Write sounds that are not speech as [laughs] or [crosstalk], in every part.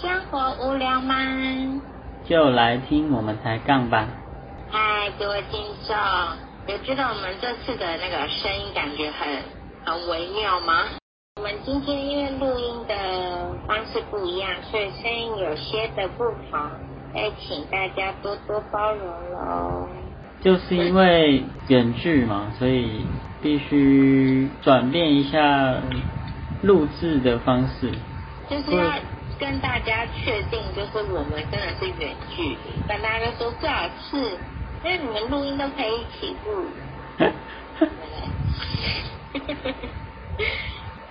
生活无聊吗？就来听我们抬杠吧。嗨，各位听众，有觉得我们这次的那个声音感觉很很微妙吗？我们今天因为录音的方式不一样，所以声音有些的不同，所以请大家多多包容喽。就是因为远距嘛，所以必须转变一下录制的方式。就是要跟大家确定，就是我们真的是远距离，但大家都说最好是，因为你们录音都可以一起录。[laughs]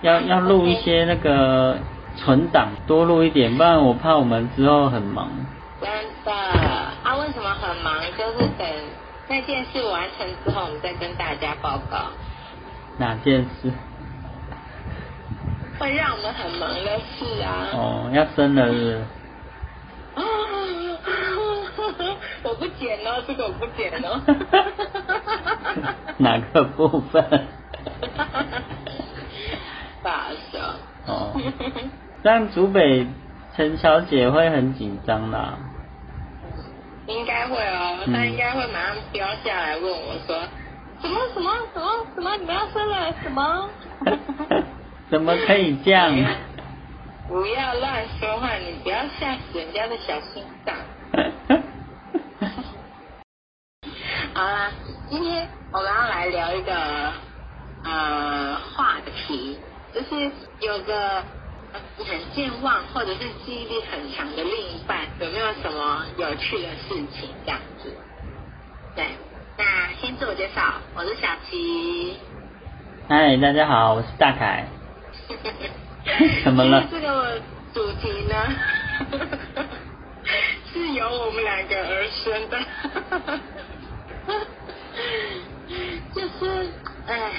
要要录一些那个存档，多录一点，不然我怕我们之后很忙。真的啊？为什么很忙？就是等那件事完成之后，我们再跟大家报告，哪件事？会让我们很忙的事啊。哦，要生了是不是？啊！[laughs] 我不剪哦，这个我不剪哦。[laughs] 哪个部分？[laughs] 大笑。哦，这样竹北陈小姐会很紧张啦。应该会哦，嗯他应该会马上飙下来问我说：“什么什么什么什么？你们要生了什么？”怎么可以这样？不要乱说话，你不要吓死人家的小心脏。[laughs] 好啦，今天我们要来聊一个呃话题，就是有个呃很健忘或者是记忆力很强的另一半，有没有什么有趣的事情这样子？对，那先自我介绍，我是小琪。嗨，大家好，我是大凯。[laughs] 怎么了这个主题呢，[laughs] 是由我们两个而生的，[laughs] 就是，哎，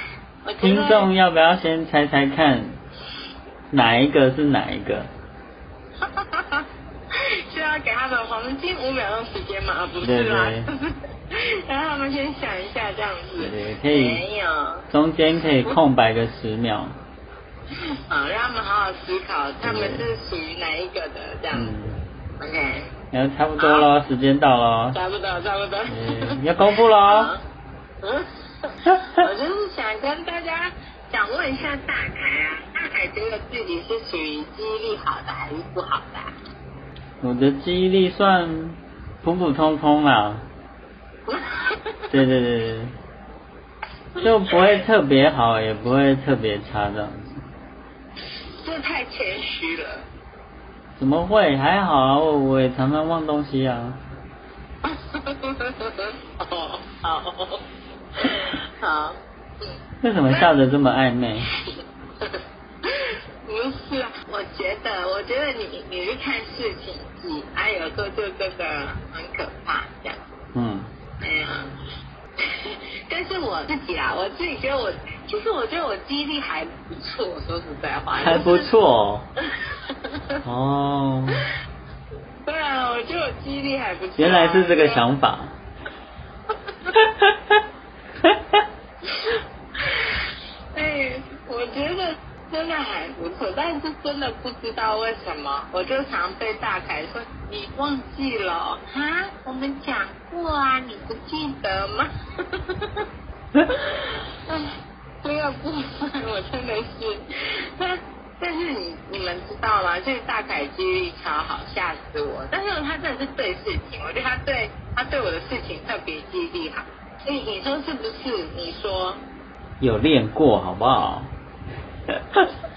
我听众要不要先猜猜看，哪一个是哪一个？需要给他们黄金五秒钟时间吗？啊不是对啦对，让他们先想一下这样子。对可以没有，中间可以空白个十秒。好，让他们好好思考，他们是属于哪一个的这样，OK，然后差不多咯，时间到咯。差不多，差不多。嗯要公布咯 [laughs] 好。嗯，[laughs] 我就是想跟大家想问一下大凯啊，大凯觉得自己是属于记忆力好的还是不好的、啊？我的记忆力算普普通通啦。[laughs] 对对对对，就不会特别好，也不会特别差这样子。这太谦虚了。怎么会？还好啊，我我也常常忘东西啊。[laughs] 哦，好，好，嗯。为什么笑得这么暧昧？[laughs] 不是啊，我觉得，我觉得你你是看事情记，啊，有时候就真的很可怕，这样。嗯，哎呀，[laughs] 但是我自己啊，我自己觉得我，其实我觉得我记忆力还不错，说实在话。还不错哦。[laughs] 哦。对啊，我觉得我记忆力还不错啊。原来是这个想法。[laughs] 哎，我觉得真的还不错，但是真的不知道为什么，我就常被大凯说你忘记了哦哈，我们讲过啊，你不记得吗？[laughs] 哎，这个部分我真的是，但但是你你们知道吗？就是大凯记忆力超好，吓死我！但是他真的是对事情，我觉得他对他对我的事情特别记忆力好。你你说是不是？你说有练过好不好？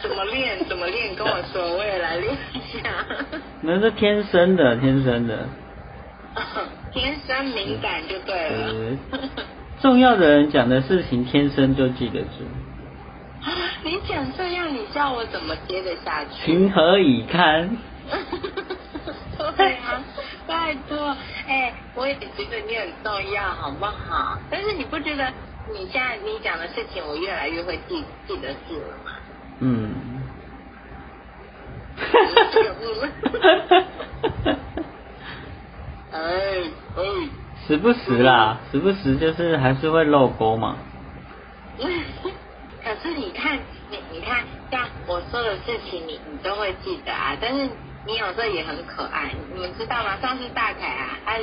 怎么练？怎么练？跟我说，我也来练一下。[laughs] 那是天生的，天生的。[laughs] 天生敏感就对了。呃，重要的人讲的事情，天生就记得住，你讲这样，你叫我怎么接得下去？情何以堪？[laughs] 对啊，拜托，哎、我也觉得你很重要，好不好？但是你不觉得你现在你讲的事情，我越来越会记记得住了吗？嗯 [laughs] 哎哎，时不时啦，时不时就是还是会漏钩嘛。[laughs] 可是你看，你你看，像我说的事情你，你都会记得啊。但是你有时候也很可爱，你们知道吗？上次大凯啊，他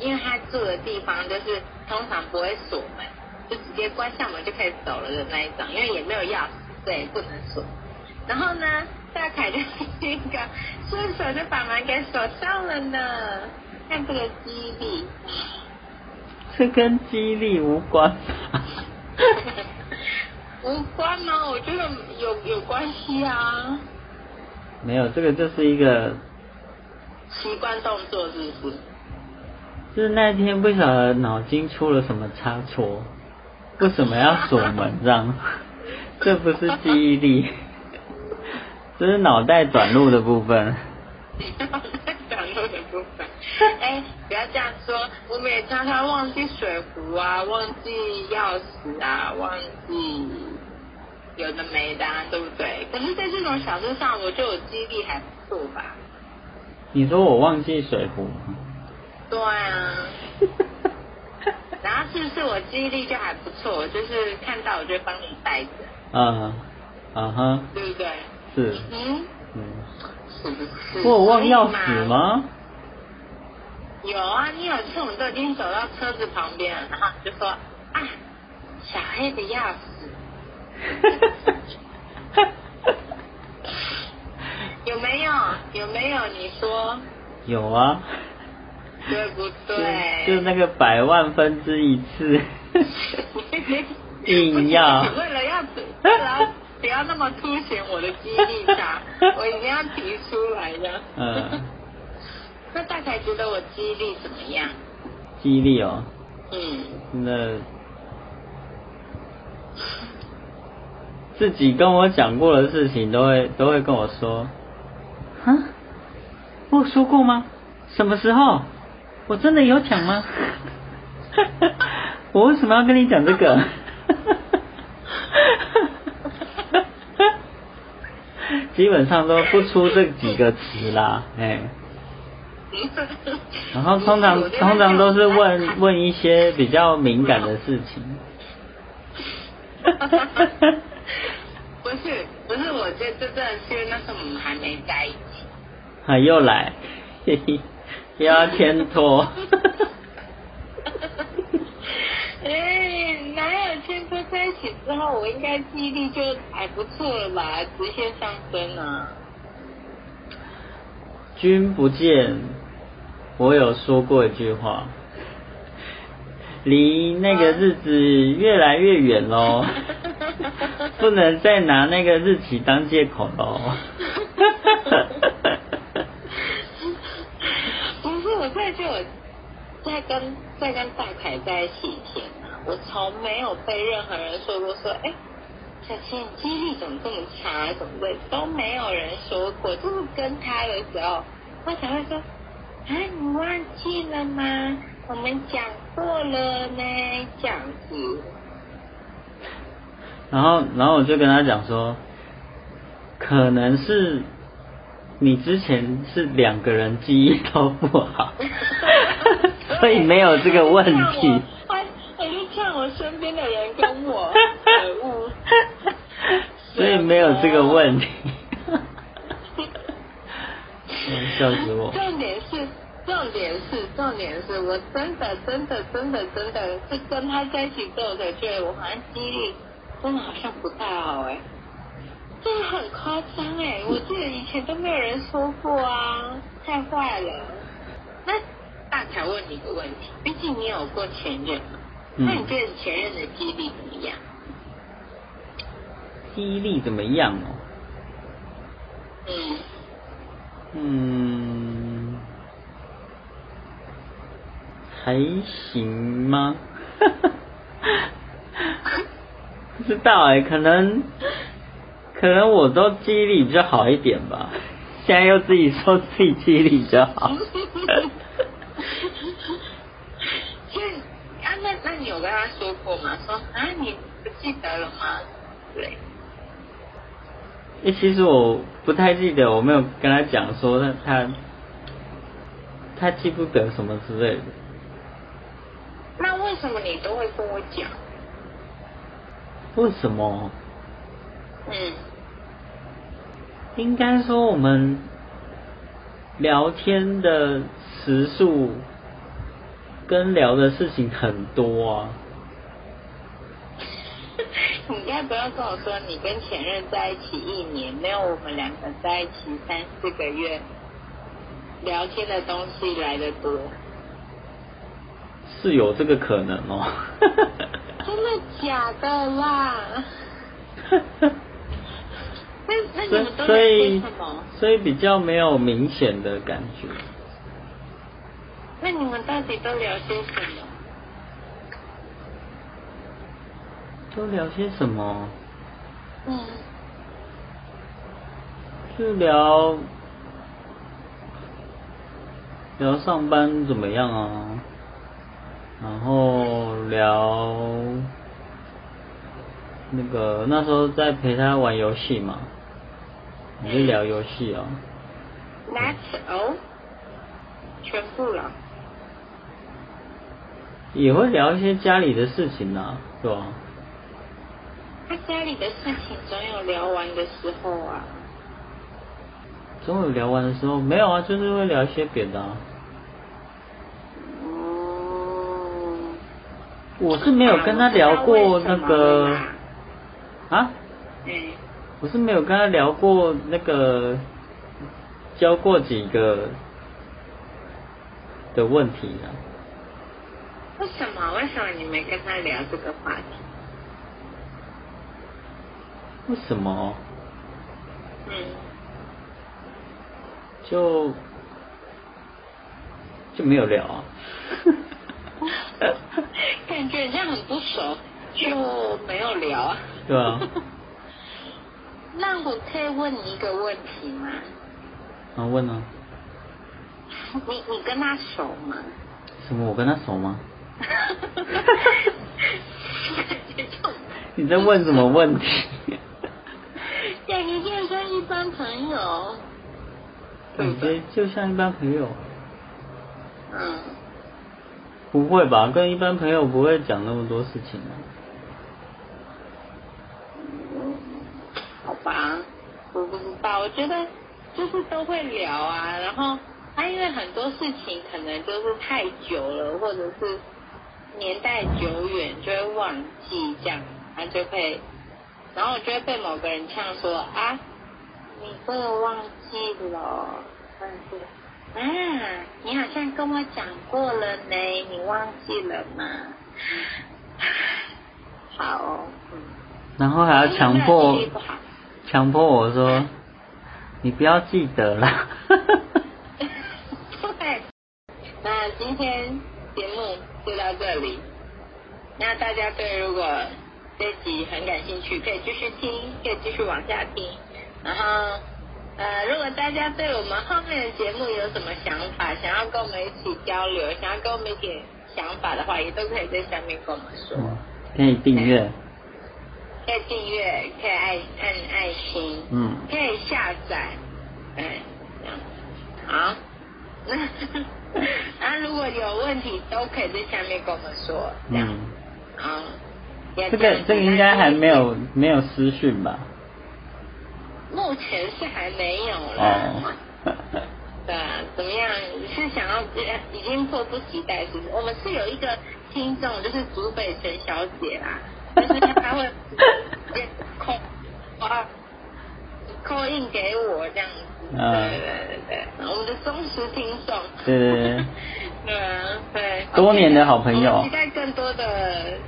因为他住的地方就是通常不会锁门，就直接关上门就可以走了的那一种，因为也没有钥匙，对，不能锁。然后呢，大凯就是一个 [laughs] 顺手就把门给锁上了呢。看这个激励，这跟激励无关。[laughs] 无关吗？我觉得有有关系啊。没有，这个就是一个习惯动作，是不是？就是那天不晓得脑筋出了什么差错，为什么要锁门这样？[laughs] 这不是记忆力，这是脑袋短路的部分。[laughs] [laughs] 哎，不要这样说，我们也常常忘记水壶啊，忘记钥匙啊，忘记。有的没的，对不对？可是，在这种小事上，我就有记忆力还不错吧？你说我忘记水壶？对啊。[laughs] 然后是不是我记忆力就还不错？就是看到我就帮你带着。嗯，啊哈。对不对？是。嗯。嗯。是不是？我忘钥匙吗？有啊，你有次我们都已经走到车子旁边了，然后就说啊，小黑的钥匙。有没有？有没有？你说。有啊。对不对？就是那个百万分之一次。[laughs] 硬要。为了要，为了不要那么凸显我的记忆力差，我一定要提出来的。[laughs] 嗯。那大概觉得我记忆力怎么样？记忆力哦。嗯。那。自己跟我讲过的事情，都会都会跟我说，啊，我说过吗？什么时候？我真的有讲吗？[laughs] 我为什么要跟你讲这个？[laughs] 基本上都不出这几个词啦，哎。然后通常 [laughs] 通常都是问问一些比较敏感的事情。不 [laughs] 是不是，我觉得真的是因为那时候我们还没在一起。啊，又来，嘿嘿，又要牵拖。[laughs] 哎，哪有牵拖在一起之后，我应该记忆力就还不错了吧？直线上升啊。君不见，我有说过一句话，离那个日子越来越远喽。[laughs] 不能再拿那个日期当借口喽。[laughs] 不是，我在就我在跟在跟大凯在一起前啊，我从没有被任何人说过说，哎，小倩记忆力怎么这么差，怎么会？都没有人说过，就是跟他的时候，我才会说，啊，你忘记了吗？我们讲过了呢，这样子。然后，然后我就跟他讲说，可能是你之前是两个人记忆都不好，[laughs] 所以没有这个问题。我就劝我身边的人跟我，[laughs] 所以没有这个问题。[laughs] 笑死我！是，重点是我真的，真的，真的，真的是跟他在一起之后才觉得我好像记忆力。真的好像不太好哎，真的很夸张哎！[laughs] 我记得以前都没有人说过啊，太坏了。那大乔问你一个问题，毕竟你有过前任嘛，那你觉得前任的记忆力怎么样？记忆力怎么样哦？嗯。嗯。还行吗？[laughs] 不知道哎，可能可能我都记忆力比较好一点吧。现在又自己说自己记忆力比较好。啊，那那你有跟他说过吗？说啊，你不记得了吗？对。哎，其实我不太记得，我没有跟他讲说他他他记不得什么之类的。那为什么你都会跟我讲？为什么？嗯，应该说我们聊天的时数跟聊的事情很多啊。[laughs] 你应该不要跟我说你跟前任在一起一年，没有我们两个在一起三四个月，聊天的东西来的多。是有这个可能哦。真的假的啦？[laughs] 那那你们都聊些什么？所以比较没有明显的感觉。那你们到底都聊些什么？都聊些什么？嗯，就聊聊上班怎么样啊？然后聊那个那时候在陪他玩游戏嘛，你就聊游戏啊。That's all，全部了。也会聊一些家里的事情啊，是吧？他家里的事情总有聊完的时候啊。总有聊完的时候，没有啊，就是会聊一些别的啊。哦。我是没有跟他聊过那个。啊？嗯。我是没有跟他聊过那个交过几个的问题啊。为什么？为什么你没跟他聊这个话题？为什么？嗯，就就没有聊啊。感觉这样很不熟，就没有聊啊。对啊。[laughs] 那我可以问你一个问题吗？啊，问啊。你你跟他熟吗？什么？我跟他熟吗？[laughs] 你在问什么问题？感觉就像一般朋友。感觉就像一般朋友。不会吧？跟一般朋友不会讲那么多事情啊。好吧，我不知道。我觉得就是都会聊啊，然后他因为很多事情可能就是太久了，或者是。年代久远就会忘记这样，他就会，然后我就会被某个人呛说啊，你这个忘记了，但是啊，你好像跟我讲过了呢，你忘记了吗？[sighs] 好，然后还要强迫，强迫我说，你不要记得了。[laughs] 对，那今天节目。就到这里，那大家对如果这集很感兴趣，可以继续听，可以继续往下听。然后呃，如果大家对我们后面的节目有什么想法，想要跟我们一起交流，想要跟我们一点想法的话，也都可以在下面跟我们说。可以订阅。可以订阅，可以爱按爱心。嗯。可以下载。哎，这样。好。[laughs] 那。啊，如果有问题都可以在下面跟我们说，这样。啊。这个这个应该还没有没有私讯吧？目前是还没有啦。哦。[laughs] 对啊，怎么样？你是想要已经迫不及待，是不是？我们是有一个听众，就是竹北陈小姐啦，就是她会扣啊扣印给我这样子。对对对对，我们的忠实听众。对对对。[laughs] 对啊，对。多年的好朋友。期待更多的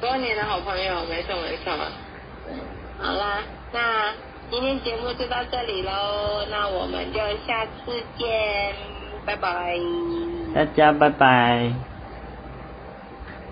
多年的好朋友，没错没错。好啦，那今天节目就到这里喽，那我们就下次见，拜拜。大家拜拜。